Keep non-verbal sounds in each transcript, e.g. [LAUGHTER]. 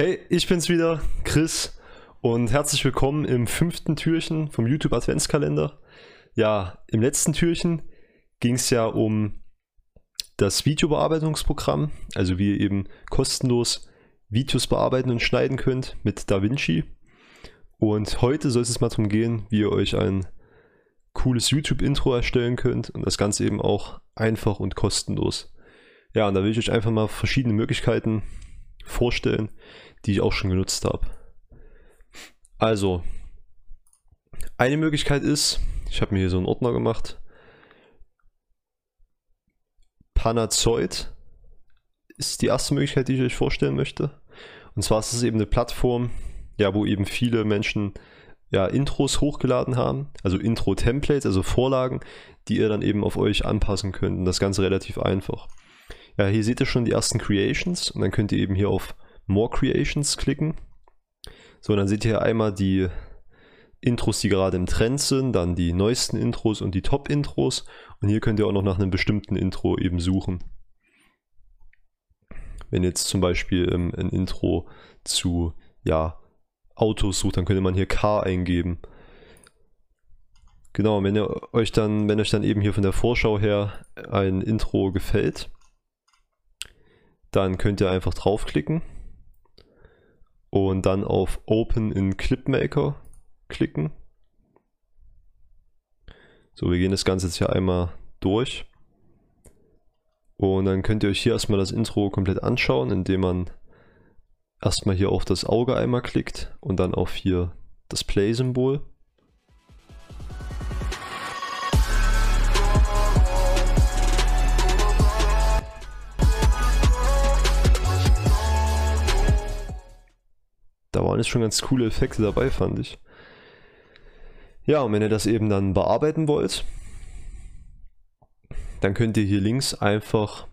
Hey, ich bin's wieder, Chris, und herzlich willkommen im fünften Türchen vom YouTube Adventskalender. Ja, im letzten Türchen ging es ja um das Videobearbeitungsprogramm, also wie ihr eben kostenlos Videos bearbeiten und schneiden könnt mit DaVinci. Und heute soll es mal darum gehen, wie ihr euch ein cooles YouTube-Intro erstellen könnt und das Ganze eben auch einfach und kostenlos. Ja, und da will ich euch einfach mal verschiedene Möglichkeiten vorstellen, die ich auch schon genutzt habe. Also, eine Möglichkeit ist, ich habe mir hier so einen Ordner gemacht, Panazoid ist die erste Möglichkeit, die ich euch vorstellen möchte. Und zwar ist es eben eine Plattform, ja, wo eben viele Menschen ja, Intros hochgeladen haben, also Intro-Templates, also Vorlagen, die ihr dann eben auf euch anpassen könnt. Und das Ganze relativ einfach. Ja, hier seht ihr schon die ersten Creations und dann könnt ihr eben hier auf More Creations klicken. So, dann seht ihr einmal die Intros, die gerade im Trend sind, dann die neuesten Intros und die Top-Intros. Und hier könnt ihr auch noch nach einem bestimmten Intro eben suchen. Wenn jetzt zum Beispiel ähm, ein Intro zu ja, Autos sucht, dann könnte man hier Car eingeben. Genau, wenn ihr euch dann, wenn euch dann eben hier von der Vorschau her ein Intro gefällt, dann könnt ihr einfach draufklicken und dann auf Open in Clipmaker klicken. So, wir gehen das Ganze jetzt hier einmal durch. Und dann könnt ihr euch hier erstmal das Intro komplett anschauen, indem man erstmal hier auf das Auge einmal klickt und dann auf hier das Play-Symbol. Da waren jetzt schon ganz coole Effekte dabei, fand ich. Ja, und wenn ihr das eben dann bearbeiten wollt, dann könnt ihr hier links einfach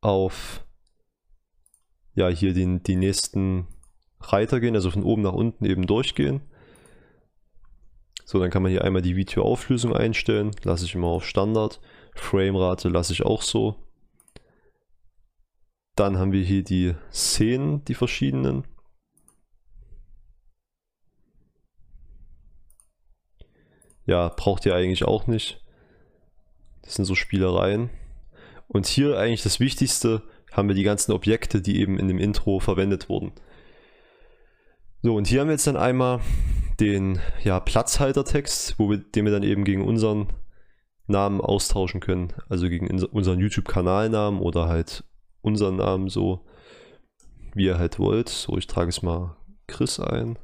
auf ja, hier den, die nächsten Reiter gehen, also von oben nach unten eben durchgehen. So, dann kann man hier einmal die Videoauflösung einstellen, lasse ich immer auf Standard. Framerate lasse ich auch so. Dann haben wir hier die Szenen, die verschiedenen. Ja, braucht ihr eigentlich auch nicht. Das sind so Spielereien. Und hier eigentlich das Wichtigste, haben wir die ganzen Objekte, die eben in dem Intro verwendet wurden. So, und hier haben wir jetzt dann einmal den ja, Platzhaltertext, wo wir, den wir dann eben gegen unseren Namen austauschen können. Also gegen unseren YouTube-Kanalnamen oder halt unseren Namen so, wie ihr halt wollt. So, ich trage es mal Chris ein.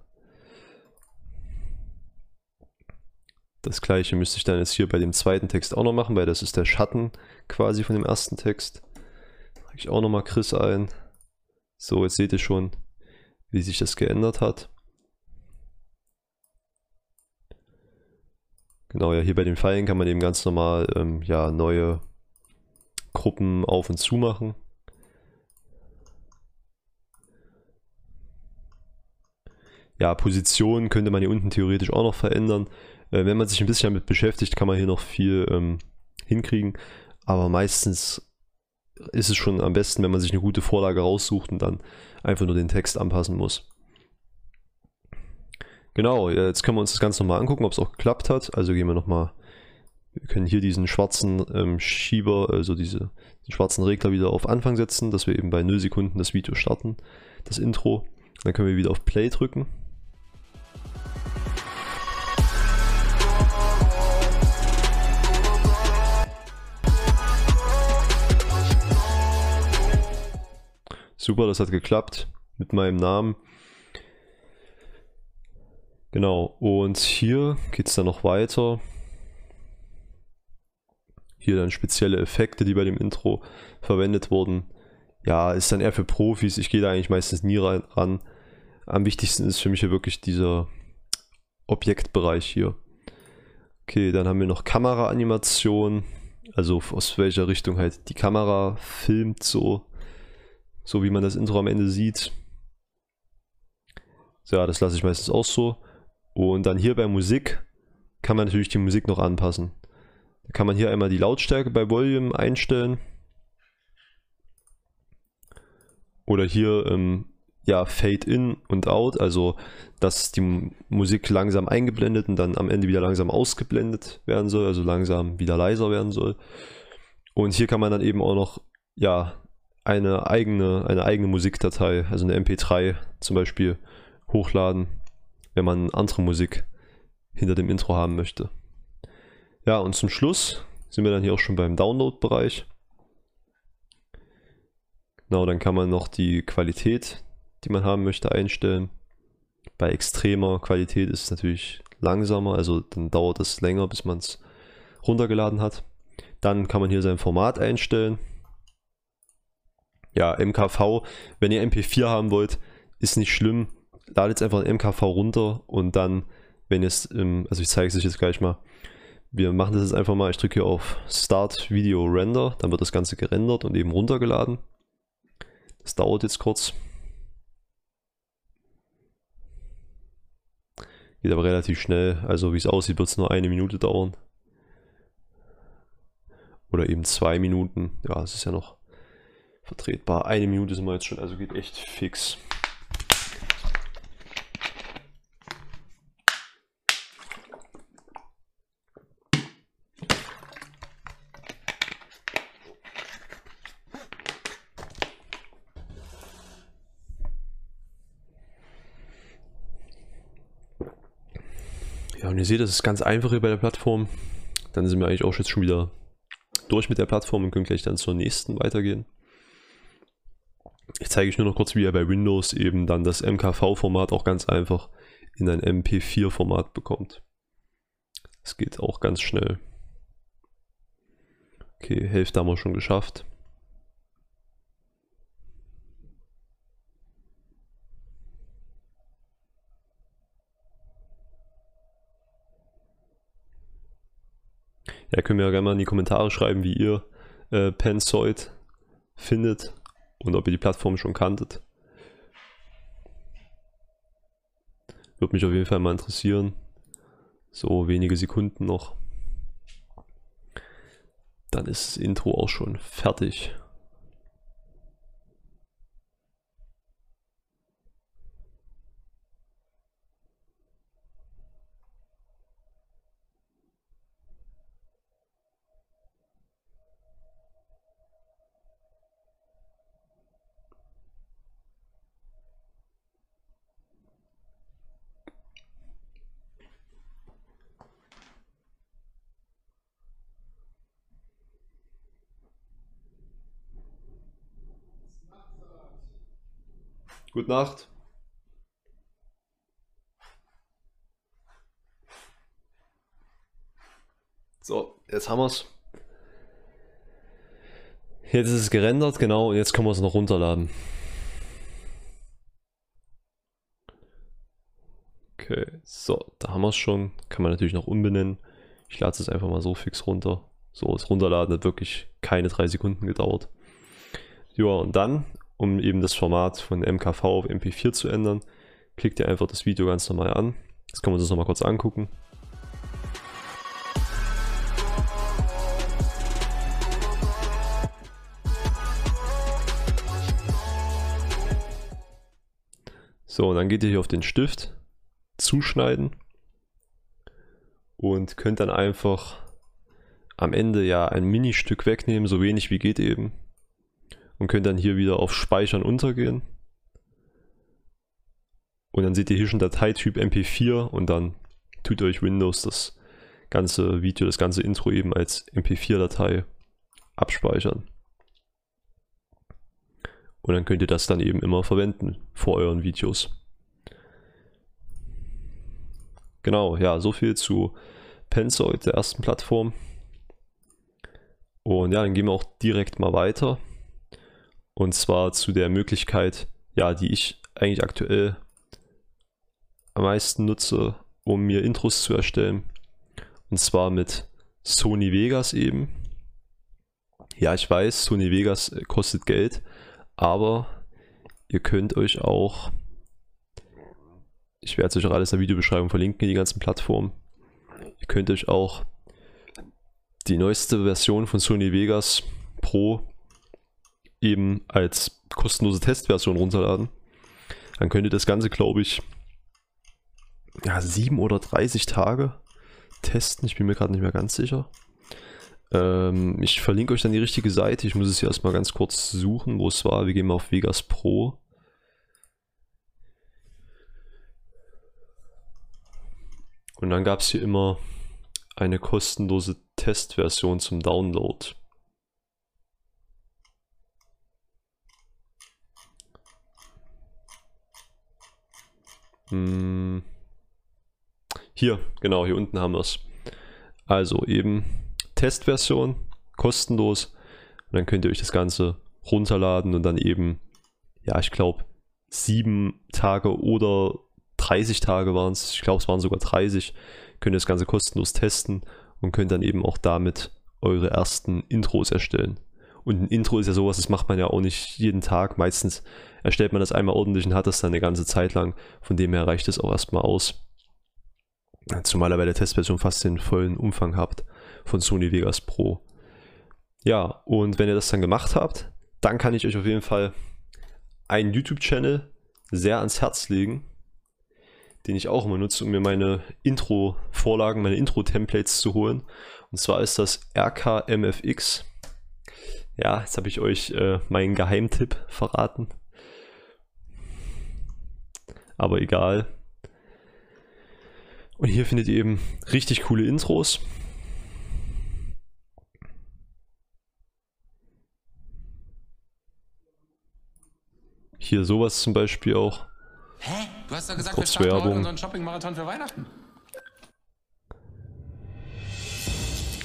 Das gleiche müsste ich dann jetzt hier bei dem zweiten Text auch noch machen, weil das ist der Schatten quasi von dem ersten Text. Trage ich auch nochmal Chris ein. So, jetzt seht ihr schon, wie sich das geändert hat. Genau, ja, hier bei den Pfeilen kann man eben ganz normal ähm, ja, neue Gruppen auf und zu machen. Ja, Positionen könnte man hier unten theoretisch auch noch verändern. Äh, wenn man sich ein bisschen damit beschäftigt, kann man hier noch viel ähm, hinkriegen. Aber meistens ist es schon am besten, wenn man sich eine gute Vorlage raussucht und dann einfach nur den Text anpassen muss. Genau, jetzt können wir uns das Ganze nochmal angucken, ob es auch geklappt hat. Also gehen wir nochmal, wir können hier diesen schwarzen ähm, Schieber, also diese, den schwarzen Regler wieder auf Anfang setzen, dass wir eben bei 0 Sekunden das Video starten, das Intro. Dann können wir wieder auf Play drücken. Super, das hat geklappt mit meinem Namen. Genau, und hier geht es dann noch weiter. Hier dann spezielle Effekte, die bei dem Intro verwendet wurden. Ja, ist dann eher für Profis. Ich gehe da eigentlich meistens nie ran. Am wichtigsten ist für mich hier wirklich dieser Objektbereich hier. Okay, dann haben wir noch Kameraanimation. Also aus welcher Richtung halt die Kamera filmt so. So wie man das Intro am Ende sieht. Ja, das lasse ich meistens auch so. Und dann hier bei Musik kann man natürlich die Musik noch anpassen. Da kann man hier einmal die Lautstärke bei Volume einstellen. Oder hier ähm, ja Fade in und out, also dass die Musik langsam eingeblendet und dann am Ende wieder langsam ausgeblendet werden soll, also langsam wieder leiser werden soll. Und hier kann man dann eben auch noch ja eine eigene, eine eigene Musikdatei, also eine MP3 zum Beispiel, hochladen, wenn man andere Musik hinter dem Intro haben möchte. Ja, und zum Schluss sind wir dann hier auch schon beim Download-Bereich. Genau, dann kann man noch die Qualität, die man haben möchte, einstellen. Bei extremer Qualität ist es natürlich langsamer, also dann dauert es länger, bis man es runtergeladen hat. Dann kann man hier sein Format einstellen. Ja, MKV, wenn ihr MP4 haben wollt, ist nicht schlimm. Ladet jetzt einfach ein MKV runter und dann, wenn es, also ich zeige es euch jetzt gleich mal, wir machen das jetzt einfach mal, ich drücke hier auf Start Video Render, dann wird das Ganze gerendert und eben runtergeladen. Das dauert jetzt kurz. Geht aber relativ schnell, also wie es aussieht, wird es nur eine Minute dauern. Oder eben zwei Minuten, ja, es ist ja noch vertretbar. Eine Minute sind wir jetzt schon, also geht echt fix. Ja, und ihr seht, das ist ganz einfach hier bei der Plattform. Dann sind wir eigentlich auch jetzt schon wieder durch mit der Plattform und können gleich dann zur nächsten weitergehen. Ich zeige euch nur noch kurz, wie ihr bei Windows eben dann das MKV-Format auch ganz einfach in ein MP4-Format bekommt. Das geht auch ganz schnell. Okay, Hälfte haben wir schon geschafft. Ja, können wir ja gerne mal in die Kommentare schreiben, wie ihr äh, Pensoid findet und ob ihr die Plattform schon kanntet. Würde mich auf jeden Fall mal interessieren. So wenige Sekunden noch. Dann ist das Intro auch schon fertig. Gute Nacht. So, jetzt haben wir es. Jetzt ist es gerendert, genau, und jetzt können wir es noch runterladen. Okay, so, da haben wir es schon. Kann man natürlich noch umbenennen. Ich lade es einfach mal so fix runter. So, das Runterladen hat wirklich keine drei Sekunden gedauert. Ja, und dann um eben das Format von MKV auf MP4 zu ändern, klickt ihr einfach das Video ganz normal an. Jetzt können wir uns das nochmal kurz angucken. So, und dann geht ihr hier auf den Stift, zuschneiden und könnt dann einfach am Ende ja ein Ministück wegnehmen, so wenig wie geht eben und könnt dann hier wieder auf Speichern untergehen. Und dann seht ihr hier schon Dateityp MP4 und dann tut euch Windows das ganze Video, das ganze Intro eben als MP4-Datei abspeichern. Und dann könnt ihr das dann eben immer verwenden vor euren Videos. Genau, ja, so viel zu Pensoid, der ersten Plattform. Und ja, dann gehen wir auch direkt mal weiter. Und zwar zu der Möglichkeit, ja, die ich eigentlich aktuell am meisten nutze, um mir Intros zu erstellen. Und zwar mit Sony Vegas eben. Ja, ich weiß, Sony Vegas kostet Geld, aber ihr könnt euch auch, ich werde euch auch alles in der Videobeschreibung verlinken, die ganzen Plattformen. Ihr könnt euch auch die neueste Version von Sony Vegas Pro eben als kostenlose Testversion runterladen. Dann könnt ihr das Ganze, glaube ich, ja, 7 oder 30 Tage testen. Ich bin mir gerade nicht mehr ganz sicher. Ähm, ich verlinke euch dann die richtige Seite. Ich muss es hier erstmal ganz kurz suchen, wo es war. Wir gehen mal auf Vegas Pro. Und dann gab es hier immer eine kostenlose Testversion zum Download. Hm. Hier, genau, hier unten haben wir es. Also eben Testversion, kostenlos. Und dann könnt ihr euch das Ganze runterladen und dann eben, ja, ich glaube, sieben Tage oder 30 Tage waren es, ich glaube, es waren sogar 30, könnt ihr das Ganze kostenlos testen und könnt dann eben auch damit eure ersten Intros erstellen. Und ein Intro ist ja sowas, das macht man ja auch nicht jeden Tag. Meistens erstellt man das einmal ordentlich und hat das dann eine ganze Zeit lang. Von dem her reicht es auch erstmal aus. Zumal ihr bei der Testversion fast den vollen Umfang habt von Sony Vegas Pro. Ja, und wenn ihr das dann gemacht habt, dann kann ich euch auf jeden Fall einen YouTube-Channel sehr ans Herz legen, den ich auch immer nutze, um mir meine Intro-Vorlagen, meine Intro-Templates zu holen. Und zwar ist das RKMFX. Ja, jetzt habe ich euch äh, meinen Geheimtipp verraten. Aber egal. Und hier findet ihr eben richtig coole Intros. Hier sowas zum Beispiel auch. Hä? Du hast doch gesagt, Kurz wir starten Werbung. heute unseren Shopping-Marathon für Weihnachten.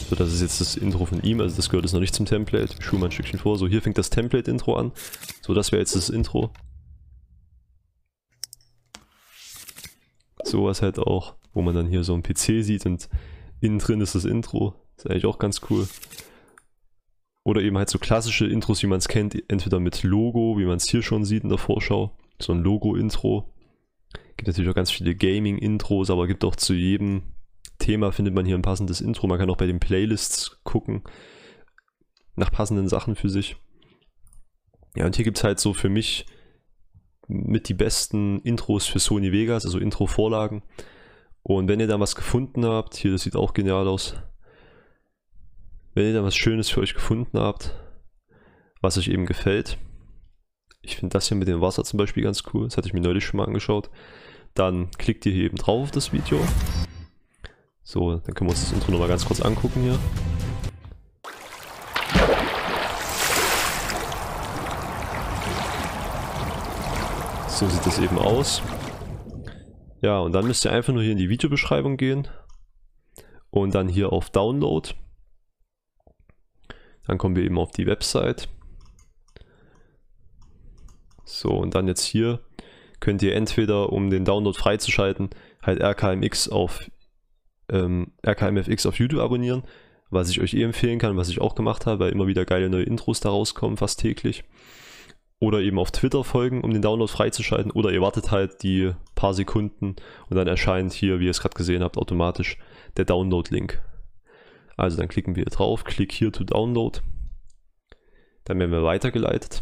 So, das ist jetzt das Intro von ihm, also das gehört jetzt noch nicht zum Template. Ich spule mal ein Stückchen vor. So, hier fängt das Template-Intro an. So, das wäre jetzt das Intro. Sowas halt auch, wo man dann hier so einen PC sieht und innen drin ist das Intro. Ist eigentlich auch ganz cool. Oder eben halt so klassische Intros, wie man es kennt, entweder mit Logo, wie man es hier schon sieht in der Vorschau. So ein Logo-Intro. Gibt natürlich auch ganz viele Gaming-Intros, aber gibt auch zu jedem Thema findet man hier ein passendes Intro. Man kann auch bei den Playlists gucken nach passenden Sachen für sich. Ja, und hier gibt es halt so für mich mit die besten Intros für Sony Vegas, also Intro-Vorlagen. Und wenn ihr da was gefunden habt, hier, das sieht auch genial aus. Wenn ihr da was Schönes für euch gefunden habt, was euch eben gefällt, ich finde das hier mit dem Wasser zum Beispiel ganz cool, das hatte ich mir neulich schon mal angeschaut, dann klickt ihr hier eben drauf auf das Video. So, dann können wir uns das Intro nochmal ganz kurz angucken hier. So sieht das eben aus. Ja, und dann müsst ihr einfach nur hier in die Videobeschreibung gehen und dann hier auf Download. Dann kommen wir eben auf die Website. So, und dann jetzt hier könnt ihr entweder, um den Download freizuschalten, halt RKMX auf ähm, RKMFX auf YouTube abonnieren, was ich euch eh empfehlen kann, was ich auch gemacht habe, weil immer wieder geile neue Intros da rauskommen, fast täglich. Oder eben auf Twitter folgen, um den Download freizuschalten. Oder ihr wartet halt die paar Sekunden und dann erscheint hier, wie ihr es gerade gesehen habt, automatisch der Download-Link. Also dann klicken wir hier drauf, klick hier to Download. Dann werden wir weitergeleitet.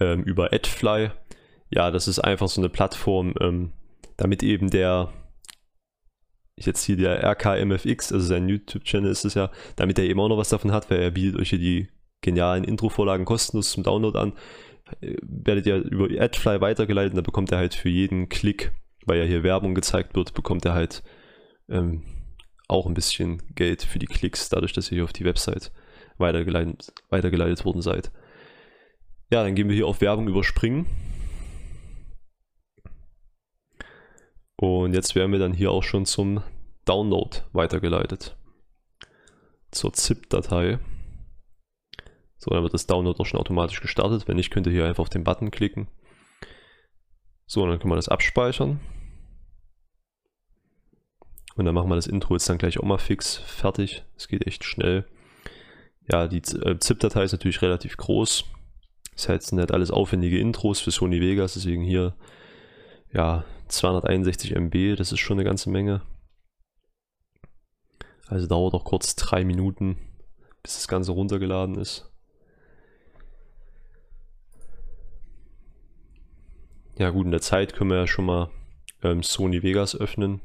Ähm, über AdFly. Ja, das ist einfach so eine Plattform, ähm, damit eben der, jetzt hier der RKMFX, also sein YouTube-Channel ist es ja, damit er eben auch noch was davon hat, weil er bietet euch hier die genialen Intro-Vorlagen kostenlos zum Download an. Äh, Werdet ihr über AdFly weitergeleitet, dann bekommt er halt für jeden Klick, weil ja hier Werbung gezeigt wird, bekommt er halt ähm, auch ein bisschen Geld für die Klicks, dadurch, dass ihr hier auf die Website weitergeleitet, weitergeleitet worden seid. Ja, dann gehen wir hier auf Werbung überspringen. Und jetzt werden wir dann hier auch schon zum Download weitergeleitet. Zur ZIP-Datei. So, dann wird das Download auch schon automatisch gestartet. Wenn nicht, könnt ihr hier einfach auf den Button klicken. So, dann können wir das abspeichern. Und dann machen wir das Intro jetzt dann gleich auch mal fix fertig. Es geht echt schnell. Ja, die äh, ZIP-Datei ist natürlich relativ groß. Das heißt, sind halt alles aufwendige Intros für Sony Vegas, deswegen hier ja 261 MB, das ist schon eine ganze Menge. Also dauert auch kurz drei Minuten, bis das Ganze runtergeladen ist. Ja gut, in der Zeit können wir ja schon mal ähm, Sony Vegas öffnen.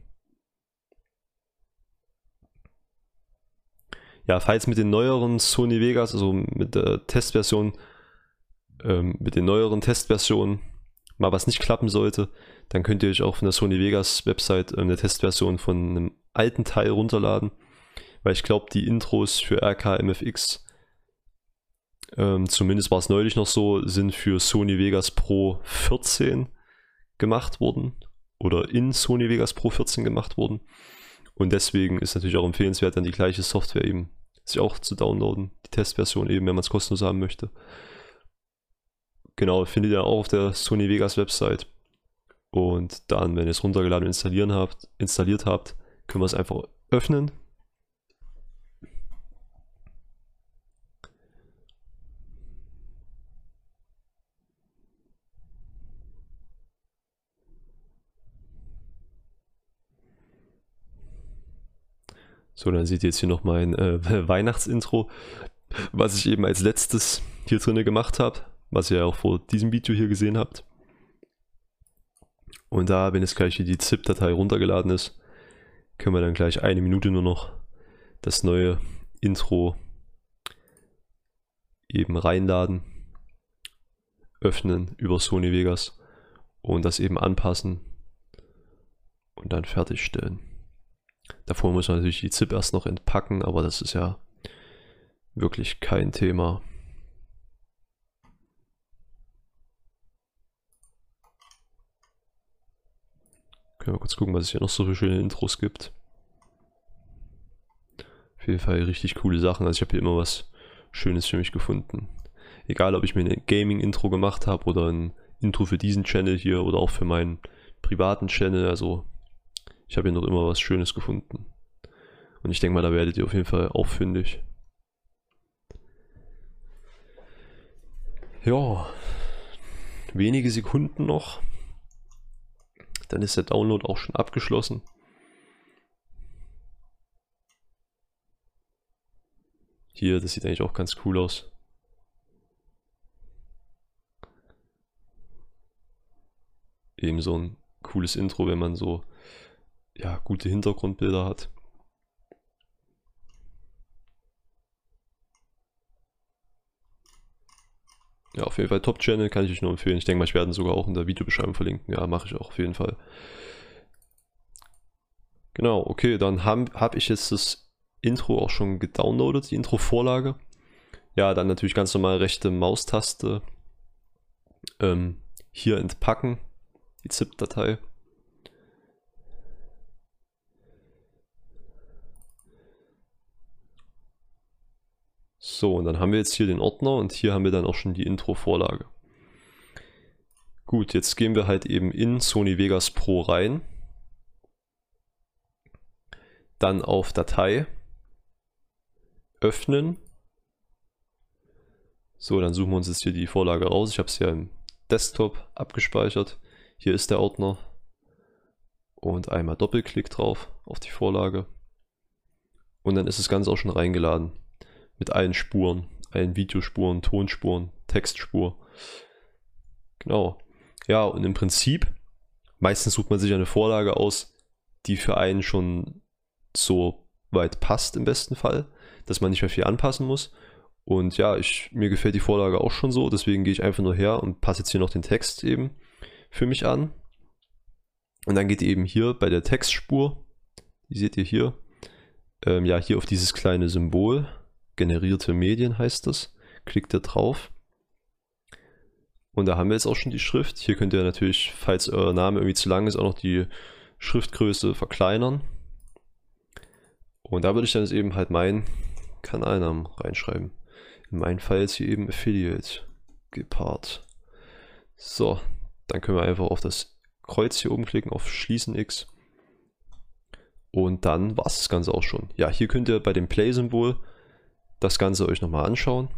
Ja, falls mit den neueren Sony Vegas, also mit der Testversion, ähm, mit den neueren Testversionen mal was nicht klappen sollte, dann könnt ihr euch auch von der Sony Vegas Website ähm, eine Testversion von einem alten Teil runterladen, weil ich glaube, die Intros für RKMFX, ähm, zumindest war es neulich noch so, sind für Sony Vegas Pro 14 gemacht worden oder in Sony Vegas Pro 14 gemacht worden. Und deswegen ist natürlich auch empfehlenswert, dann die gleiche Software eben sich auch zu downloaden, die Testversion eben, wenn man es kostenlos haben möchte. Genau, findet ihr auch auf der Sony Vegas Website. Und dann, wenn ihr es runtergeladen und installieren habt, installiert habt, können wir es einfach öffnen. So, dann seht ihr jetzt hier noch mein äh, [LAUGHS] Weihnachtsintro, was ich eben als letztes hier drinne gemacht habe, was ihr auch vor diesem Video hier gesehen habt. Und da, wenn jetzt gleich hier die ZIP-Datei runtergeladen ist, können wir dann gleich eine Minute nur noch das neue Intro eben reinladen, öffnen über Sony Vegas und das eben anpassen und dann fertigstellen. Davor muss man natürlich die ZIP erst noch entpacken, aber das ist ja wirklich kein Thema. Können wir kurz gucken, was es hier noch so für schöne Intros gibt. Auf jeden Fall richtig coole Sachen. Also ich habe hier immer was Schönes für mich gefunden. Egal, ob ich mir ein Gaming-Intro gemacht habe oder ein Intro für diesen Channel hier oder auch für meinen privaten Channel. Also ich habe hier noch immer was Schönes gefunden. Und ich denke mal, da werdet ihr auf jeden Fall auch fündig. Ja, wenige Sekunden noch. Dann ist der Download auch schon abgeschlossen. Hier, das sieht eigentlich auch ganz cool aus. Eben so ein cooles Intro, wenn man so ja, gute Hintergrundbilder hat. Ja, auf jeden Fall Top-Channel kann ich euch nur empfehlen. Ich denke mal, ich werde ihn sogar auch in der Videobeschreibung verlinken. Ja, mache ich auch auf jeden Fall. Genau, okay, dann habe hab ich jetzt das Intro auch schon gedownloadet, die Intro-Vorlage. Ja, dann natürlich ganz normal rechte Maustaste. Ähm, hier entpacken, die ZIP-Datei. So, und dann haben wir jetzt hier den Ordner und hier haben wir dann auch schon die Intro-Vorlage. Gut, jetzt gehen wir halt eben in Sony Vegas Pro rein. Dann auf Datei. Öffnen. So, dann suchen wir uns jetzt hier die Vorlage raus. Ich habe es ja im Desktop abgespeichert. Hier ist der Ordner. Und einmal Doppelklick drauf auf die Vorlage. Und dann ist das Ganze auch schon reingeladen mit allen Spuren, allen Videospuren, Tonspuren, Textspur. Genau. Ja, und im Prinzip, meistens sucht man sich eine Vorlage aus, die für einen schon so weit passt im besten Fall, dass man nicht mehr viel anpassen muss. Und ja, ich, mir gefällt die Vorlage auch schon so, deswegen gehe ich einfach nur her und passe jetzt hier noch den Text eben für mich an. Und dann geht ihr eben hier bei der Textspur, die seht ihr hier, ähm, ja, hier auf dieses kleine Symbol generierte Medien heißt das. Klickt ihr drauf. Und da haben wir jetzt auch schon die Schrift. Hier könnt ihr natürlich, falls euer Name irgendwie zu lang ist, auch noch die Schriftgröße verkleinern. Und da würde ich dann jetzt eben halt meinen Kanalnamen reinschreiben. In meinem Fall jetzt hier eben Affiliate gepaart. So, dann können wir einfach auf das Kreuz hier oben klicken, auf Schließen X. Und dann war es das Ganze auch schon. Ja, hier könnt ihr bei dem Play-Symbol das Ganze euch nochmal anschauen.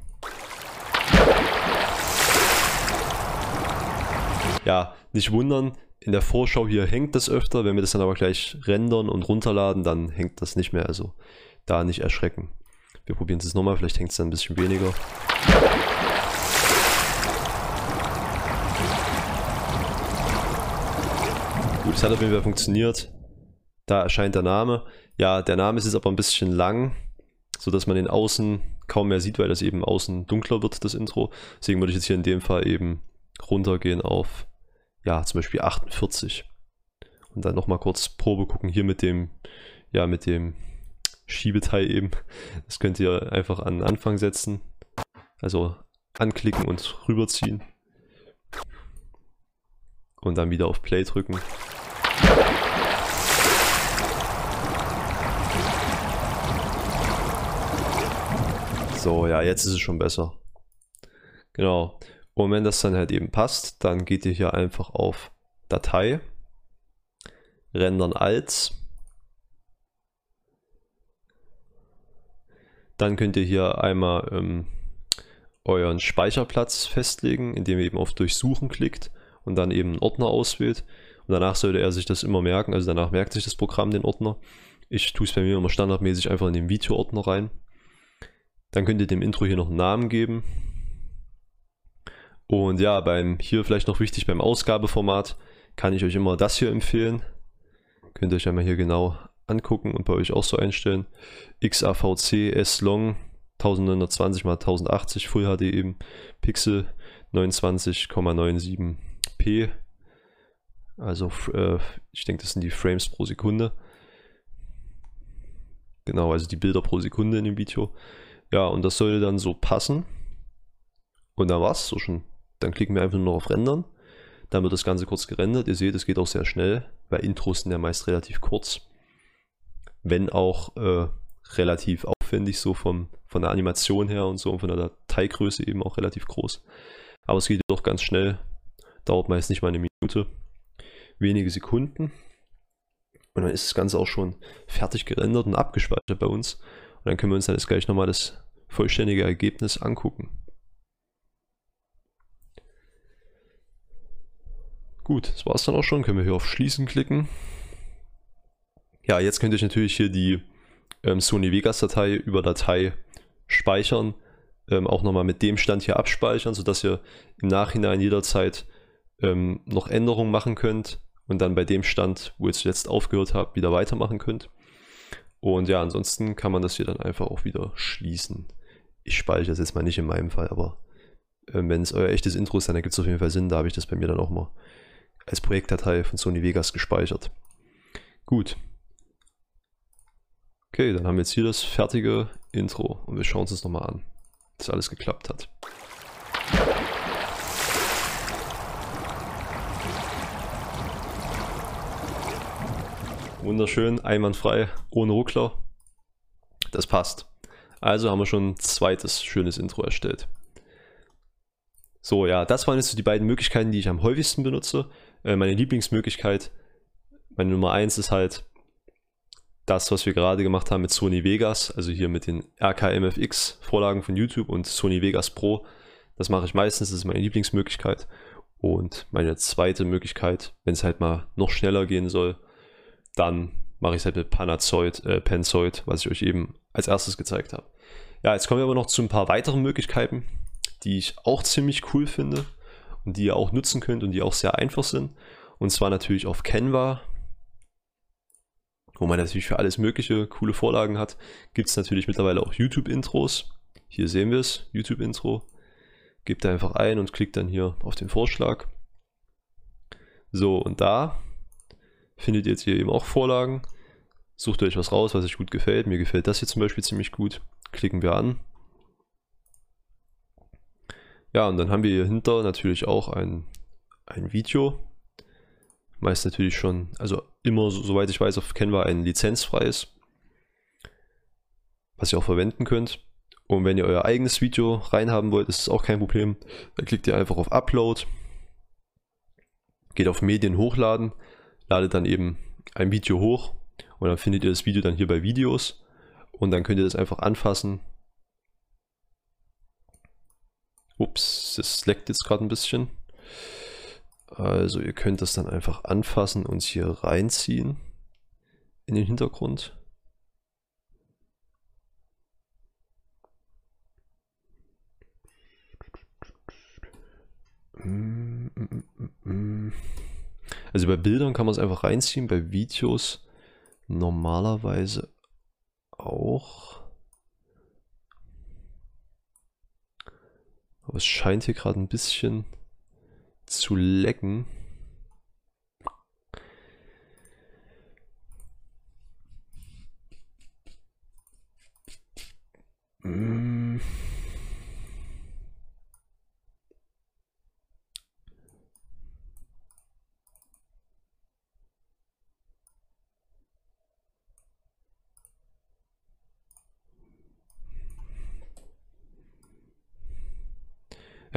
Ja, nicht wundern, in der Vorschau hier hängt das öfter, wenn wir das dann aber gleich rendern und runterladen, dann hängt das nicht mehr, also da nicht erschrecken. Wir probieren es nochmal, vielleicht hängt es dann ein bisschen weniger. Gut, es hat auf jeden Fall funktioniert. Da erscheint der Name. Ja, der Name ist jetzt aber ein bisschen lang, sodass man den außen kaum mehr sieht, weil das eben außen dunkler wird, das Intro. Deswegen würde ich jetzt hier in dem Fall eben runtergehen auf, ja, zum Beispiel 48. Und dann nochmal kurz Probe gucken, hier mit dem, ja, mit dem Schiebeteil eben. Das könnt ihr einfach an Anfang setzen. Also anklicken und rüberziehen. Und dann wieder auf Play drücken. So, ja, jetzt ist es schon besser. Genau. Und wenn das dann halt eben passt, dann geht ihr hier einfach auf Datei, rendern als. Dann könnt ihr hier einmal ähm, euren Speicherplatz festlegen, indem ihr eben auf Durchsuchen klickt und dann eben einen Ordner auswählt. Und danach sollte er sich das immer merken, also danach merkt sich das Programm den Ordner. Ich tue es bei mir immer standardmäßig einfach in den Video-Ordner rein. Dann könnt ihr dem Intro hier noch einen Namen geben. Und ja, beim hier vielleicht noch wichtig beim Ausgabeformat kann ich euch immer das hier empfehlen. Könnt ihr euch einmal hier genau angucken und bei euch auch so einstellen. XAVC S-Long 1920 x 1080 Full HD eben Pixel 29,97p. Also äh, ich denke, das sind die Frames pro Sekunde. Genau, also die Bilder pro Sekunde in dem Video. Ja, und das sollte dann so passen. Und dann war's so schon. Dann klicken wir einfach nur noch auf Rendern. Dann wird das Ganze kurz gerendert. Ihr seht, es geht auch sehr schnell, weil Intros sind ja meist relativ kurz. Wenn auch äh, relativ aufwendig, so vom, von der Animation her und so und von der Dateigröße eben auch relativ groß. Aber es geht doch ganz schnell. Dauert meist nicht mal eine Minute. Wenige Sekunden. Und dann ist das Ganze auch schon fertig gerendert und abgespeichert bei uns. Und dann können wir uns dann jetzt gleich nochmal das vollständige Ergebnis angucken. Gut, das war es dann auch schon. Können wir hier auf Schließen klicken. Ja, jetzt könnt ihr natürlich hier die ähm, Sony Vegas Datei über Datei speichern. Ähm, auch nochmal mit dem Stand hier abspeichern, sodass ihr im Nachhinein jederzeit ähm, noch Änderungen machen könnt und dann bei dem Stand, wo ihr zuletzt aufgehört habt, wieder weitermachen könnt. Und ja, ansonsten kann man das hier dann einfach auch wieder schließen. Ich speichere das jetzt mal nicht in meinem Fall, aber äh, wenn es euer echtes Intro ist, dann gibt es auf jeden Fall Sinn. Da habe ich das bei mir dann auch mal als Projektdatei von Sony Vegas gespeichert. Gut. Okay, dann haben wir jetzt hier das fertige Intro und wir schauen uns das nochmal an, dass alles geklappt hat. Wunderschön, einwandfrei, ohne Ruckler. Das passt. Also haben wir schon ein zweites schönes Intro erstellt. So, ja, das waren jetzt die beiden Möglichkeiten, die ich am häufigsten benutze. Äh, meine Lieblingsmöglichkeit, meine Nummer 1 ist halt das, was wir gerade gemacht haben mit Sony Vegas, also hier mit den RKMFX Vorlagen von YouTube und Sony Vegas Pro. Das mache ich meistens, das ist meine Lieblingsmöglichkeit. Und meine zweite Möglichkeit, wenn es halt mal noch schneller gehen soll, dann mache ich es halt mit Panazoid, äh, Panzoid, was ich euch eben als erstes gezeigt habe. Ja, jetzt kommen wir aber noch zu ein paar weiteren Möglichkeiten, die ich auch ziemlich cool finde und die ihr auch nutzen könnt und die auch sehr einfach sind. Und zwar natürlich auf Canva, wo man natürlich für alles mögliche coole Vorlagen hat, gibt es natürlich mittlerweile auch YouTube-Intros. Hier sehen wir es, YouTube-Intro. Gebt einfach ein und klickt dann hier auf den Vorschlag. So, und da findet ihr jetzt hier eben auch Vorlagen. Sucht euch was raus, was euch gut gefällt. Mir gefällt das hier zum Beispiel ziemlich gut. Klicken wir an. Ja, und dann haben wir hier hinter natürlich auch ein, ein Video. Meist natürlich schon, also immer, soweit ich weiß, auf Canva ein lizenzfreies, was ihr auch verwenden könnt. Und wenn ihr euer eigenes Video reinhaben wollt, ist es auch kein Problem. Dann klickt ihr einfach auf Upload, geht auf Medien hochladen ladet dann eben ein Video hoch und dann findet ihr das Video dann hier bei Videos und dann könnt ihr das einfach anfassen. Ups, das leckt jetzt gerade ein bisschen. Also ihr könnt das dann einfach anfassen und hier reinziehen in den Hintergrund. Mm -mm -mm. mm, mm. Also bei Bildern kann man es einfach reinziehen, bei Videos normalerweise auch. Aber es scheint hier gerade ein bisschen zu lecken.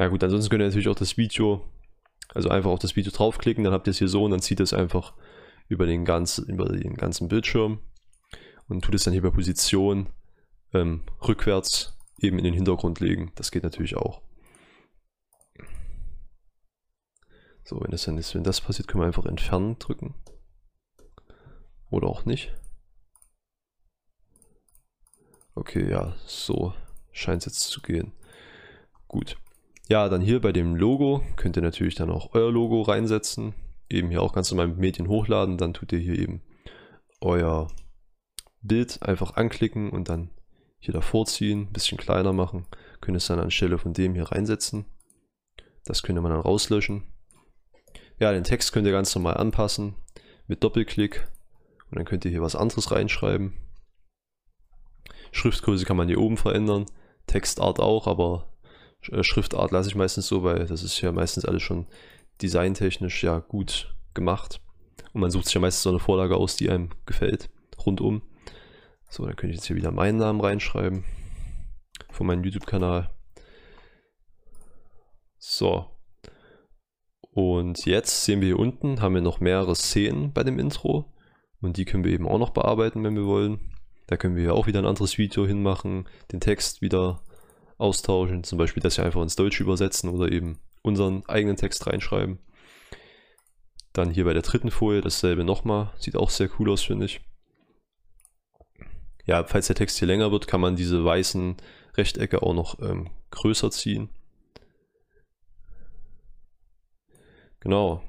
Ja gut, ansonsten könnt ihr natürlich auch das Video, also einfach auf das Video draufklicken, dann habt ihr es hier so und dann zieht es einfach über den ganzen, über den ganzen Bildschirm und tut es dann hier bei Position ähm, rückwärts eben in den Hintergrund legen. Das geht natürlich auch. So, wenn das dann ist, wenn das passiert, können wir einfach entfernen drücken. Oder auch nicht. Okay, ja, so scheint es jetzt zu gehen. Gut. Ja, dann hier bei dem Logo könnt ihr natürlich dann auch euer Logo reinsetzen. Eben hier auch ganz normal mit Medien hochladen. Dann tut ihr hier eben euer Bild einfach anklicken und dann hier davor ziehen, ein bisschen kleiner machen. Könnt es dann anstelle von dem hier reinsetzen. Das könnte man dann rauslöschen. Ja, den Text könnt ihr ganz normal anpassen mit Doppelklick und dann könnt ihr hier was anderes reinschreiben. Schriftgröße kann man hier oben verändern, Textart auch, aber Schriftart lasse ich meistens so, weil das ist ja meistens alles schon designtechnisch ja gut gemacht. Und man sucht sich ja meistens so eine Vorlage aus, die einem gefällt, rundum. So, dann könnte ich jetzt hier wieder meinen Namen reinschreiben. Von meinem YouTube-Kanal. So. Und jetzt sehen wir hier unten, haben wir noch mehrere Szenen bei dem Intro. Und die können wir eben auch noch bearbeiten, wenn wir wollen. Da können wir auch wieder ein anderes Video hinmachen, den Text wieder austauschen, zum Beispiel das hier einfach ins Deutsche übersetzen oder eben unseren eigenen Text reinschreiben. Dann hier bei der dritten Folie dasselbe nochmal, sieht auch sehr cool aus, finde ich. Ja, falls der Text hier länger wird, kann man diese weißen Rechtecke auch noch ähm, größer ziehen. Genau.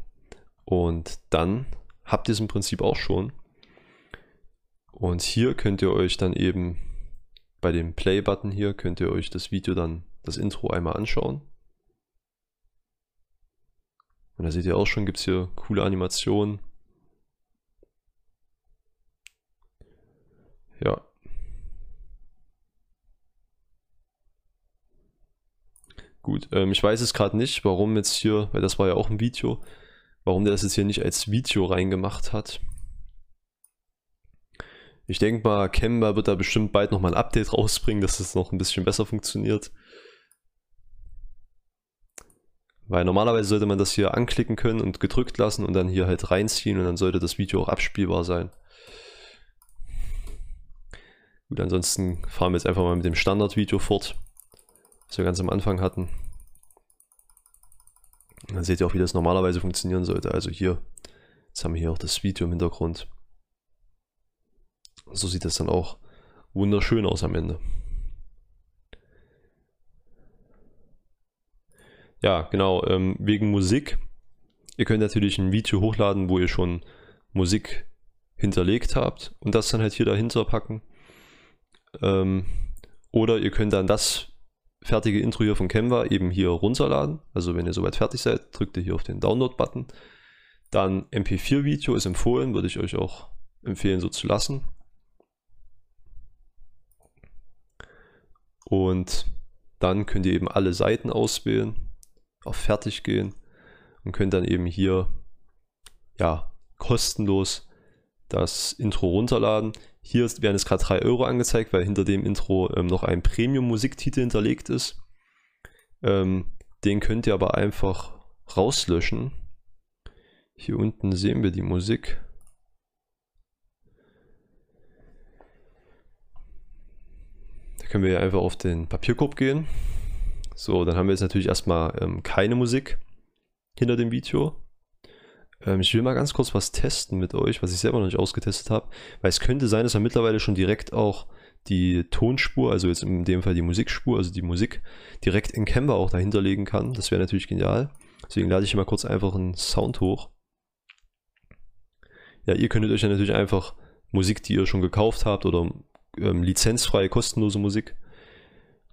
Und dann habt ihr es im Prinzip auch schon. Und hier könnt ihr euch dann eben bei dem Play-Button hier könnt ihr euch das Video dann, das Intro einmal anschauen. Und da seht ihr auch schon, gibt es hier coole Animationen. Ja. Gut, ähm, ich weiß es gerade nicht, warum jetzt hier, weil das war ja auch ein Video, warum der das jetzt hier nicht als Video reingemacht hat. Ich denke mal, Kemba wird da bestimmt bald nochmal ein Update rausbringen, dass es noch ein bisschen besser funktioniert. Weil normalerweise sollte man das hier anklicken können und gedrückt lassen und dann hier halt reinziehen und dann sollte das Video auch abspielbar sein. Gut, ansonsten fahren wir jetzt einfach mal mit dem Standardvideo fort, was wir ganz am Anfang hatten. dann seht ihr auch, wie das normalerweise funktionieren sollte. Also hier, jetzt haben wir hier auch das Video im Hintergrund. So sieht das dann auch wunderschön aus am Ende. Ja, genau, ähm, wegen Musik. Ihr könnt natürlich ein Video hochladen, wo ihr schon Musik hinterlegt habt und das dann halt hier dahinter packen. Ähm, oder ihr könnt dann das fertige Intro hier von Canva eben hier runterladen. Also wenn ihr soweit fertig seid, drückt ihr hier auf den Download-Button. Dann MP4-Video ist empfohlen, würde ich euch auch empfehlen, so zu lassen. Und dann könnt ihr eben alle Seiten auswählen, auf Fertig gehen und könnt dann eben hier ja kostenlos das Intro runterladen. Hier werden es gerade 3 Euro angezeigt, weil hinter dem Intro ähm, noch ein Premium-Musiktitel hinterlegt ist. Ähm, den könnt ihr aber einfach rauslöschen. Hier unten sehen wir die Musik. Können wir einfach auf den Papierkorb gehen. So, dann haben wir jetzt natürlich erstmal ähm, keine Musik hinter dem Video. Ähm, ich will mal ganz kurz was testen mit euch, was ich selber noch nicht ausgetestet habe, weil es könnte sein, dass er mittlerweile schon direkt auch die Tonspur, also jetzt in dem Fall die Musikspur, also die Musik, direkt in Canva auch dahinter legen kann. Das wäre natürlich genial. Deswegen lade ich mal kurz einfach einen Sound hoch. ja, ihr könntet euch ja natürlich einfach Musik, die ihr schon gekauft habt oder ähm, lizenzfreie, kostenlose Musik.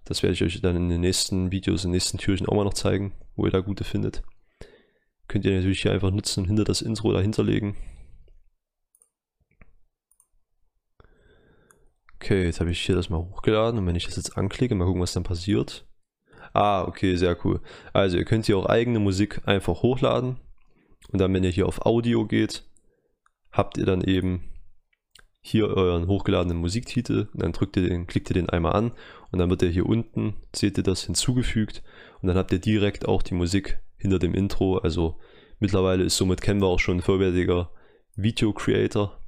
Das werde ich euch dann in den nächsten Videos, in den nächsten Türchen auch mal noch zeigen, wo ihr da gute findet. Könnt ihr natürlich hier einfach nutzen und hinter das Intro dahinter legen. Okay, jetzt habe ich hier das mal hochgeladen und wenn ich das jetzt anklicke, mal gucken, was dann passiert. Ah, okay, sehr cool. Also ihr könnt hier auch eigene Musik einfach hochladen und dann, wenn ihr hier auf Audio geht, habt ihr dann eben hier euren hochgeladenen Musiktitel und dann drückt ihr den, klickt ihr den einmal an und dann wird er hier unten, seht ihr das, hinzugefügt und dann habt ihr direkt auch die Musik hinter dem Intro. Also mittlerweile ist somit Canva auch schon ein vollwertiger Video Creator.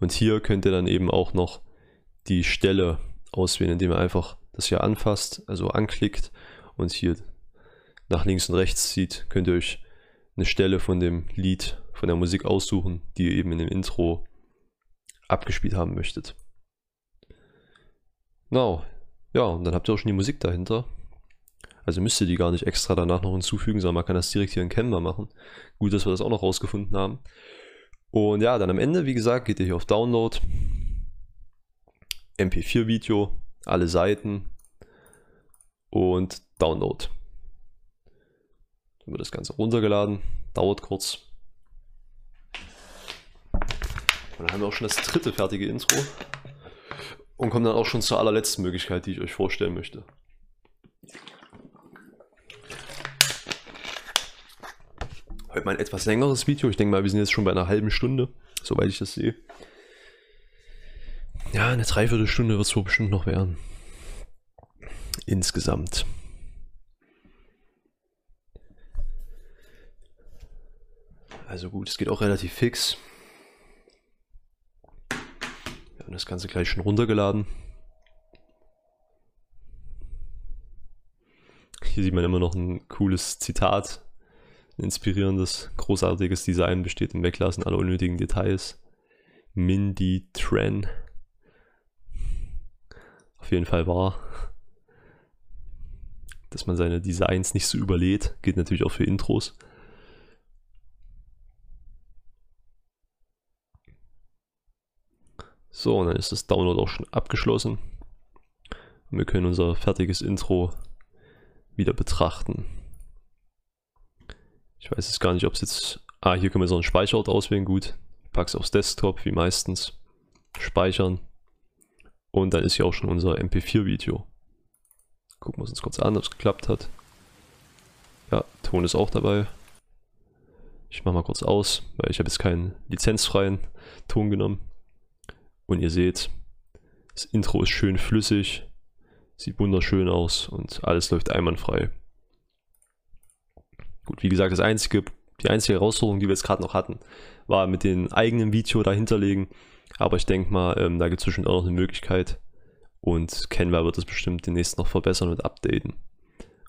Und hier könnt ihr dann eben auch noch die Stelle auswählen, indem ihr einfach das hier anfasst, also anklickt und hier nach links und rechts zieht, könnt ihr euch eine Stelle von dem Lied, von der Musik aussuchen, die ihr eben in dem Intro abgespielt haben möchtet. Genau, ja, und dann habt ihr auch schon die Musik dahinter. Also müsst ihr die gar nicht extra danach noch hinzufügen, sondern man kann das direkt hier in Canva machen. Gut, dass wir das auch noch rausgefunden haben. Und ja, dann am Ende, wie gesagt, geht ihr hier auf Download, MP4-Video, alle Seiten und Download. Dann wird das Ganze runtergeladen, dauert kurz. Und dann haben wir auch schon das dritte fertige Intro und kommen dann auch schon zur allerletzten Möglichkeit, die ich euch vorstellen möchte. Heute mal ein etwas längeres Video. Ich denke mal, wir sind jetzt schon bei einer halben Stunde, soweit ich das sehe. Ja, eine Dreiviertelstunde wird es wohl bestimmt noch werden. Insgesamt. Also gut, es geht auch relativ fix. Haben das Ganze gleich schon runtergeladen. Hier sieht man immer noch ein cooles Zitat. Ein inspirierendes, großartiges Design besteht im Weglassen aller unnötigen Details. Mindy Tren. Auf jeden Fall wahr. Dass man seine Designs nicht so überlädt, gilt natürlich auch für Intros. So, und dann ist das Download auch schon abgeschlossen. Und wir können unser fertiges Intro wieder betrachten. Ich weiß jetzt gar nicht, ob es jetzt... Ah, hier können wir so einen Speicherort auswählen. Gut, pack's aufs Desktop, wie meistens. Speichern. Und dann ist hier auch schon unser MP4-Video. Gucken wir uns kurz an, ob es geklappt hat. Ja, Ton ist auch dabei. Ich mache mal kurz aus, weil ich habe jetzt keinen lizenzfreien Ton genommen. Und ihr seht, das Intro ist schön flüssig, sieht wunderschön aus und alles läuft einwandfrei. Gut, wie gesagt, das einzige, die einzige Herausforderung, die wir jetzt gerade noch hatten, war mit dem eigenen Video dahinterlegen. Aber ich denke mal, ähm, da gibt es bestimmt auch noch eine Möglichkeit. Und Canva wird das bestimmt demnächst noch verbessern und updaten.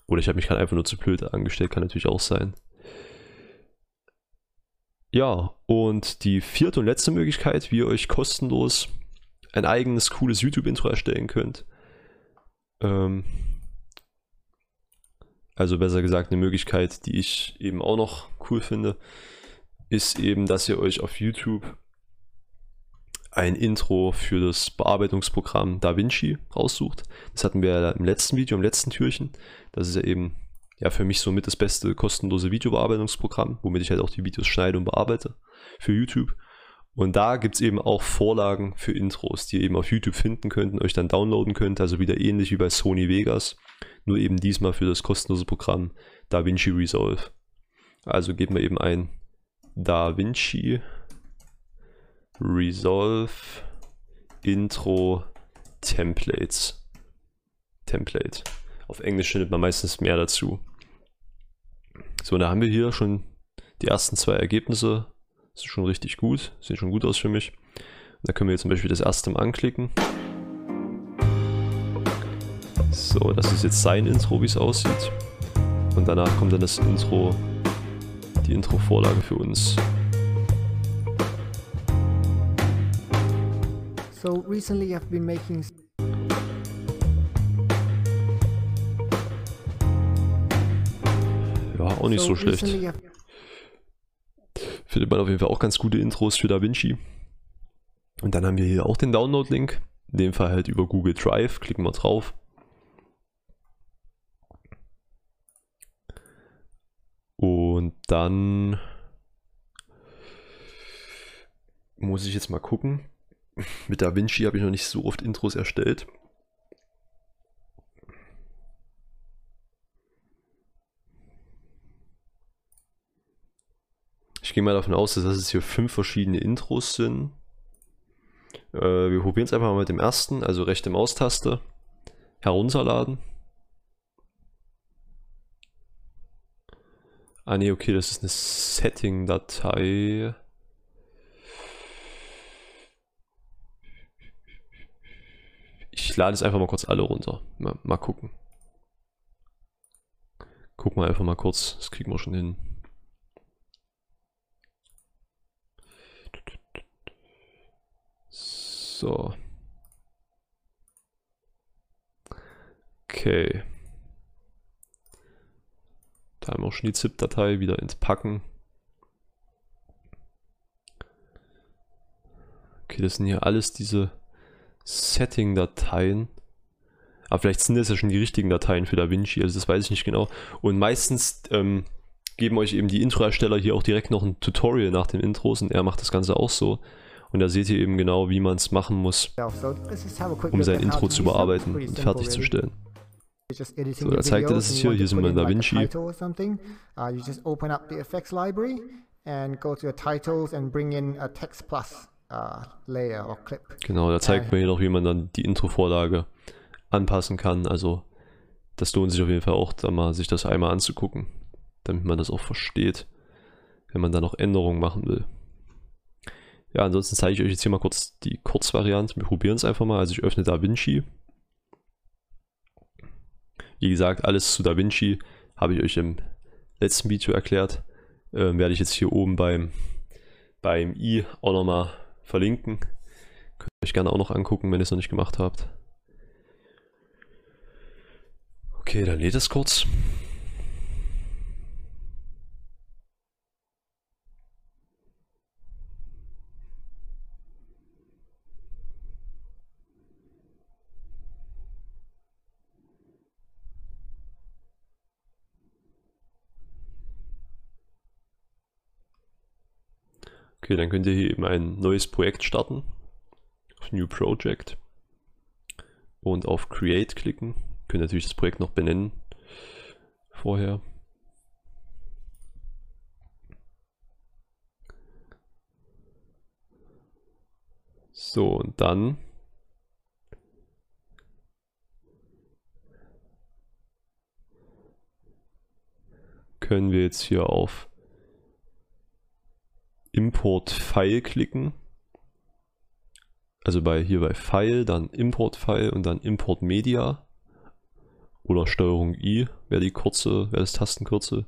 Oder ich habe mich gerade einfach nur zu blöd angestellt, kann natürlich auch sein. Ja, und die vierte und letzte Möglichkeit, wie ihr euch kostenlos ein eigenes cooles YouTube-Intro erstellen könnt. Ähm, also besser gesagt eine Möglichkeit, die ich eben auch noch cool finde, ist eben, dass ihr euch auf YouTube ein Intro für das Bearbeitungsprogramm DaVinci raussucht. Das hatten wir ja im letzten Video, im letzten Türchen. Das ist ja eben ja für mich somit das beste kostenlose Videobearbeitungsprogramm, womit ich halt auch die Videos schneide und bearbeite für YouTube. Und da gibt es eben auch Vorlagen für Intros, die ihr eben auf YouTube finden könnt und euch dann downloaden könnt. Also wieder ähnlich wie bei Sony Vegas, nur eben diesmal für das kostenlose Programm DaVinci Resolve. Also geben wir eben ein DaVinci Resolve Intro Templates. Template. Auf Englisch findet man meistens mehr dazu. So, da haben wir hier schon die ersten zwei Ergebnisse. Das ist schon richtig gut. Sieht schon gut aus für mich. Da können wir jetzt zum Beispiel das erste mal anklicken. So, das ist jetzt sein Intro, wie es aussieht. Und danach kommt dann das Intro, die Intro-Vorlage für uns. So recently I've been making auch nicht so, schlecht. recently I've- Findet man auf jeden Fall auch ganz gute Intros für DaVinci. Und dann haben wir hier auch den Download-Link. In dem Fall halt über Google Drive. Klicken wir drauf. Und dann muss ich jetzt mal gucken. Mit DaVinci habe ich noch nicht so oft Intros erstellt. Gehe mal davon aus, dass es hier fünf verschiedene Intros sind. Äh, wir probieren es einfach mal mit dem ersten, also rechte Maustaste, herunterladen. Ah ne, okay, das ist eine Setting-Datei. Ich lade es einfach mal kurz alle runter. Mal, mal gucken. Gucken wir einfach mal kurz, das kriegen wir schon hin. So. Okay. Da haben wir auch schon die ZIP-Datei wieder entpacken. Okay, das sind hier alles diese Setting-Dateien. Aber vielleicht sind das ja schon die richtigen Dateien für DaVinci, also das weiß ich nicht genau. Und meistens ähm, geben euch eben die Intro-Ersteller hier auch direkt noch ein Tutorial nach den Intros und er macht das Ganze auch so. Und da seht ihr eben genau, wie man es machen muss, um sein Intro zu bearbeiten und fertigzustellen. So, da zeigt er das hier, hier sind wir in DaVinci. Uh, uh. Genau, da zeigt mir hier noch, wie man dann die Intro-Vorlage anpassen kann. Also das lohnt sich auf jeden Fall auch, da mal sich das einmal anzugucken, damit man das auch versteht, wenn man da noch Änderungen machen will. Ja, ansonsten zeige ich euch jetzt hier mal kurz die Kurzvariante. Wir probieren es einfach mal. Also ich öffne DaVinci. Wie gesagt, alles zu DaVinci habe ich euch im letzten Video erklärt. Ähm, werde ich jetzt hier oben beim, beim i auch nochmal verlinken. Könnt ihr euch gerne auch noch angucken, wenn ihr es noch nicht gemacht habt. Okay, dann lädt es kurz. Okay, dann könnt ihr hier eben ein neues Projekt starten. Auf New Project. Und auf Create klicken. Könnt natürlich das Projekt noch benennen. Vorher. So, und dann können wir jetzt hier auf Import File klicken. Also bei hier bei File, dann Import File und dann Import Media. Oder Steuerung I wäre die kurze, wäre das Tastenkürzel.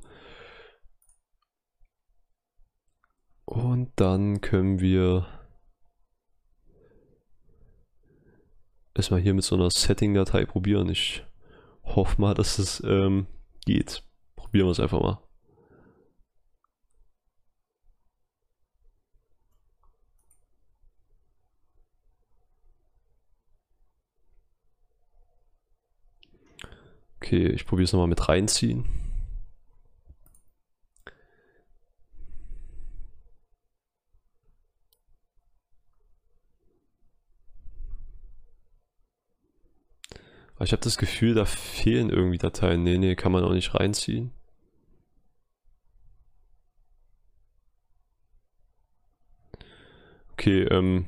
Und dann können wir erstmal hier mit so einer Setting-Datei probieren. Ich hoffe mal, dass es ähm, geht. Probieren wir es einfach mal. Okay, ich probiere es nochmal mit reinziehen. Ich habe das Gefühl, da fehlen irgendwie Dateien. Nee, nee, kann man auch nicht reinziehen. Okay, ähm,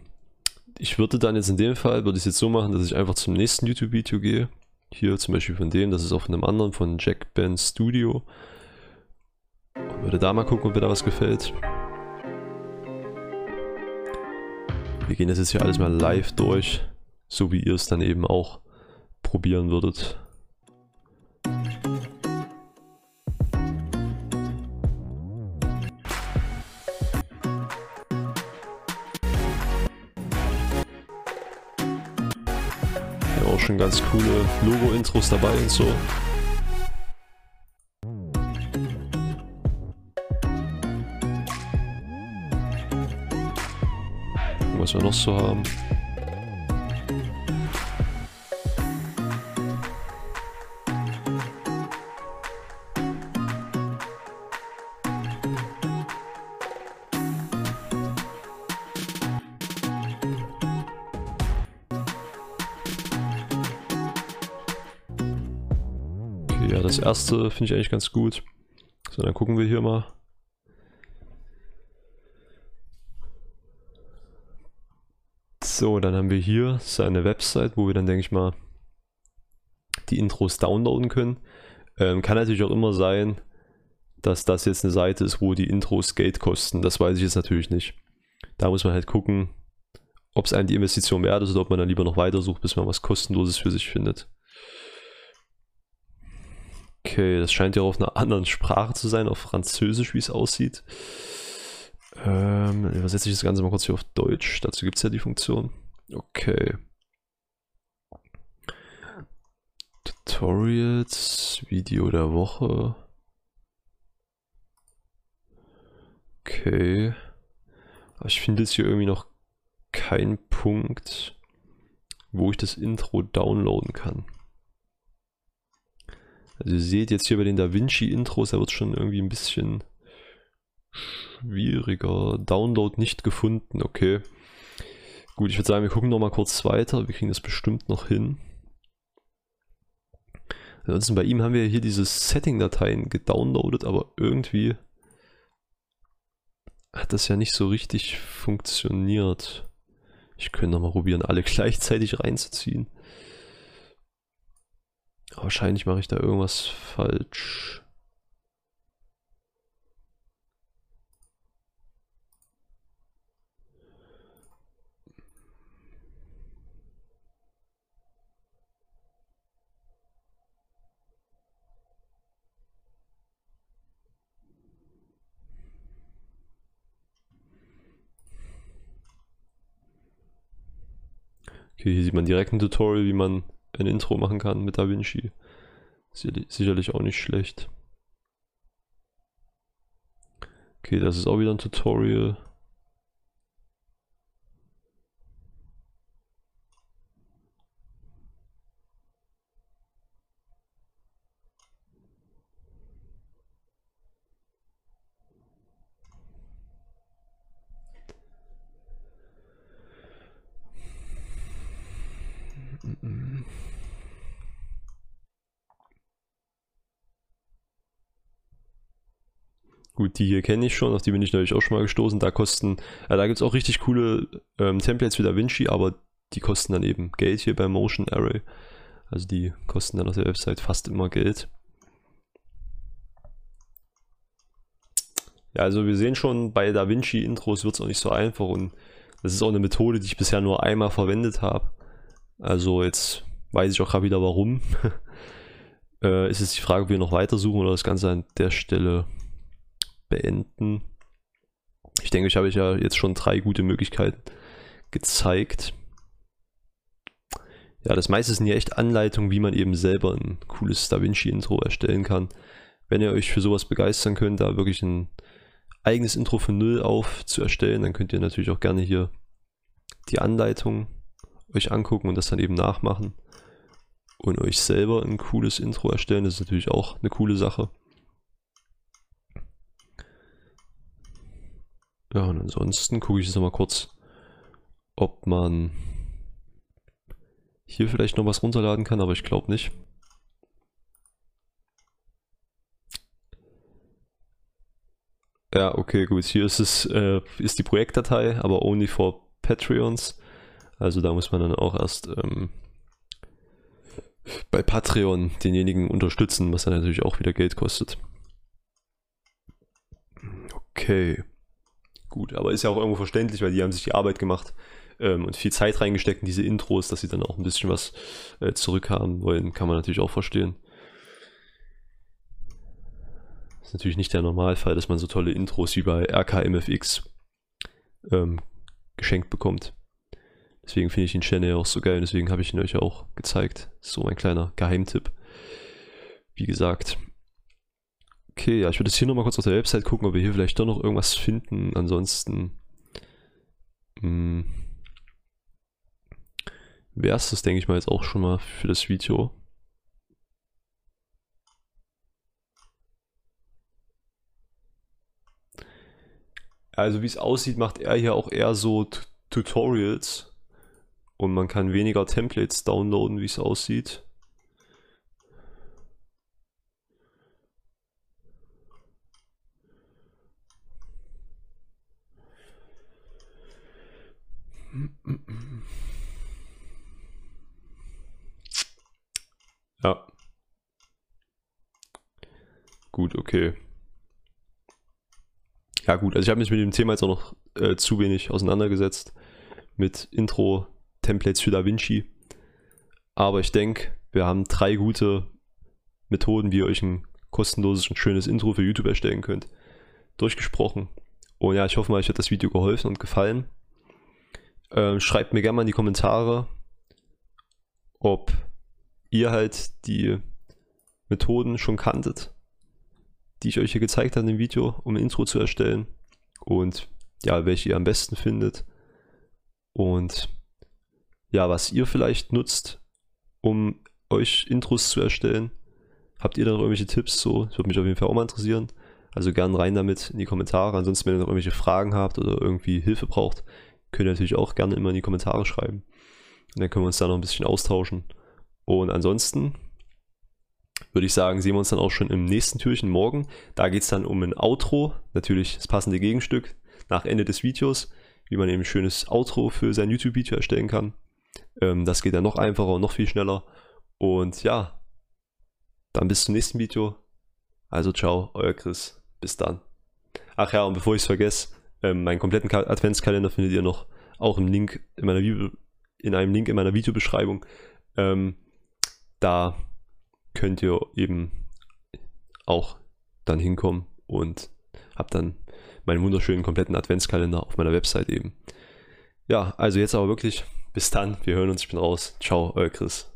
ich würde dann jetzt in dem Fall, würde ich es jetzt so machen, dass ich einfach zum nächsten YouTube-Video gehe. Hier zum Beispiel von dem, das ist auf einem anderen von Jack Ben Studio. Und würde da mal gucken, ob mir da was gefällt. Wir gehen das jetzt hier alles mal live durch, so wie ihr es dann eben auch probieren würdet. schon ganz coole Logo-Intros dabei und so. Was wir noch so haben. Das erste finde ich eigentlich ganz gut. So, dann gucken wir hier mal. So, dann haben wir hier seine Website, wo wir dann, denke ich mal, die Intros downloaden können. Ähm, kann natürlich auch immer sein, dass das jetzt eine Seite ist, wo die Intros Geld kosten. Das weiß ich jetzt natürlich nicht. Da muss man halt gucken, ob es einem die Investition wert ist oder ob man dann lieber noch weitersucht, bis man was kostenloses für sich findet. Okay, das scheint ja auf einer anderen Sprache zu sein, auf Französisch, wie es aussieht. Ähm, übersetze ich das Ganze mal kurz hier auf Deutsch. Dazu gibt es ja die Funktion. Okay. Tutorials, Video der Woche. Okay. Ich finde jetzt hier irgendwie noch keinen Punkt, wo ich das Intro downloaden kann. Also ihr seht jetzt hier bei den DaVinci Intros, da wird es schon irgendwie ein bisschen schwieriger. Download nicht gefunden, okay. Gut, ich würde sagen, wir gucken noch mal kurz weiter. Wir kriegen das bestimmt noch hin. Ansonsten bei ihm haben wir hier diese Setting-Dateien gedownloadet, aber irgendwie hat das ja nicht so richtig funktioniert. Ich könnte noch mal probieren, alle gleichzeitig reinzuziehen. Wahrscheinlich mache ich da irgendwas falsch. Okay, hier sieht man direkt ein Tutorial, wie man ein Intro machen kann mit DaVinci. Sicherlich auch nicht schlecht. Okay, das ist auch wieder ein Tutorial. Gut, die hier kenne ich schon, auf die bin ich natürlich auch schon mal gestoßen. Da kosten, ja, da gibt es auch richtig coole ähm, Templates für DaVinci, aber die kosten dann eben Geld hier bei Motion Array. Also die kosten dann auf der Website fast immer Geld. Ja, also wir sehen schon, bei DaVinci Intros wird es auch nicht so einfach und das ist auch eine Methode, die ich bisher nur einmal verwendet habe. Also jetzt weiß ich auch gerade wieder warum. [LAUGHS] äh, ist es die Frage, ob wir noch weitersuchen oder das Ganze an der Stelle beenden. Ich denke, ich habe ja jetzt schon drei gute Möglichkeiten gezeigt. Ja, das meiste sind ja echt Anleitungen, wie man eben selber ein cooles DaVinci-Intro erstellen kann. Wenn ihr euch für sowas begeistern könnt, da wirklich ein eigenes Intro von Null auf zu erstellen, dann könnt ihr natürlich auch gerne hier die Anleitung euch angucken und das dann eben nachmachen und euch selber ein cooles Intro erstellen. Das ist natürlich auch eine coole Sache. Ja, und ansonsten gucke ich jetzt mal kurz, ob man hier vielleicht noch was runterladen kann, aber ich glaube nicht. Ja, okay, gut. Hier ist es, äh, ist die Projektdatei, aber only for Patreons. Also da muss man dann auch erst ähm, bei Patreon denjenigen unterstützen, was dann natürlich auch wieder Geld kostet. Okay. Gut, aber ist ja auch irgendwo verständlich, weil die haben sich die Arbeit gemacht ähm, und viel Zeit reingesteckt in diese Intros, dass sie dann auch ein bisschen was äh, zurückhaben wollen, kann man natürlich auch verstehen. Ist natürlich nicht der Normalfall, dass man so tolle Intros wie bei RKMFX ähm, geschenkt bekommt. Deswegen finde ich den Channel auch so geil, deswegen habe ich ihn euch auch gezeigt. So mein kleiner Geheimtipp. Wie gesagt, Okay, ja, ich würde jetzt hier nochmal kurz auf der Website gucken, ob wir hier vielleicht doch noch irgendwas finden. Ansonsten. Hm, wäre es das, denke ich mal, jetzt auch schon mal für das Video. Also wie es aussieht, macht er hier auch eher so T Tutorials und man kann weniger Templates downloaden, wie es aussieht. Ja. Gut, okay. Ja gut, also ich habe mich mit dem Thema jetzt auch noch äh, zu wenig auseinandergesetzt mit Intro, Templates für DaVinci. Aber ich denke, wir haben drei gute Methoden, wie ihr euch ein kostenloses und schönes Intro für YouTube erstellen könnt, durchgesprochen. Und ja, ich hoffe mal, euch hat das Video geholfen und gefallen. Ähm, schreibt mir gerne mal in die Kommentare, ob ihr halt die Methoden schon kanntet, die ich euch hier gezeigt habe im Video, um ein Intro zu erstellen. Und ja, welche ihr am besten findet. Und ja, was ihr vielleicht nutzt, um euch Intros zu erstellen. Habt ihr da noch irgendwelche Tipps? So, das würde mich auf jeden Fall auch mal interessieren. Also gern rein damit in die Kommentare. Ansonsten, wenn ihr noch irgendwelche Fragen habt oder irgendwie Hilfe braucht, könnt ihr natürlich auch gerne immer in die Kommentare schreiben. Und dann können wir uns da noch ein bisschen austauschen. Und ansonsten würde ich sagen, sehen wir uns dann auch schon im nächsten Türchen morgen. Da geht es dann um ein Outro, natürlich das passende Gegenstück nach Ende des Videos, wie man eben ein schönes Outro für sein YouTube-Video erstellen kann. Ähm, das geht dann noch einfacher und noch viel schneller. Und ja, dann bis zum nächsten Video. Also ciao, euer Chris. Bis dann. Ach ja, und bevor ich es vergesse, ähm, meinen kompletten Adventskalender findet ihr noch auch im Link in meiner Video, in einem Link in meiner Videobeschreibung. Ähm, da könnt ihr eben auch dann hinkommen und habt dann meinen wunderschönen kompletten Adventskalender auf meiner Website eben. Ja, also jetzt aber wirklich bis dann. Wir hören uns. Ich bin raus. Ciao, euer Chris.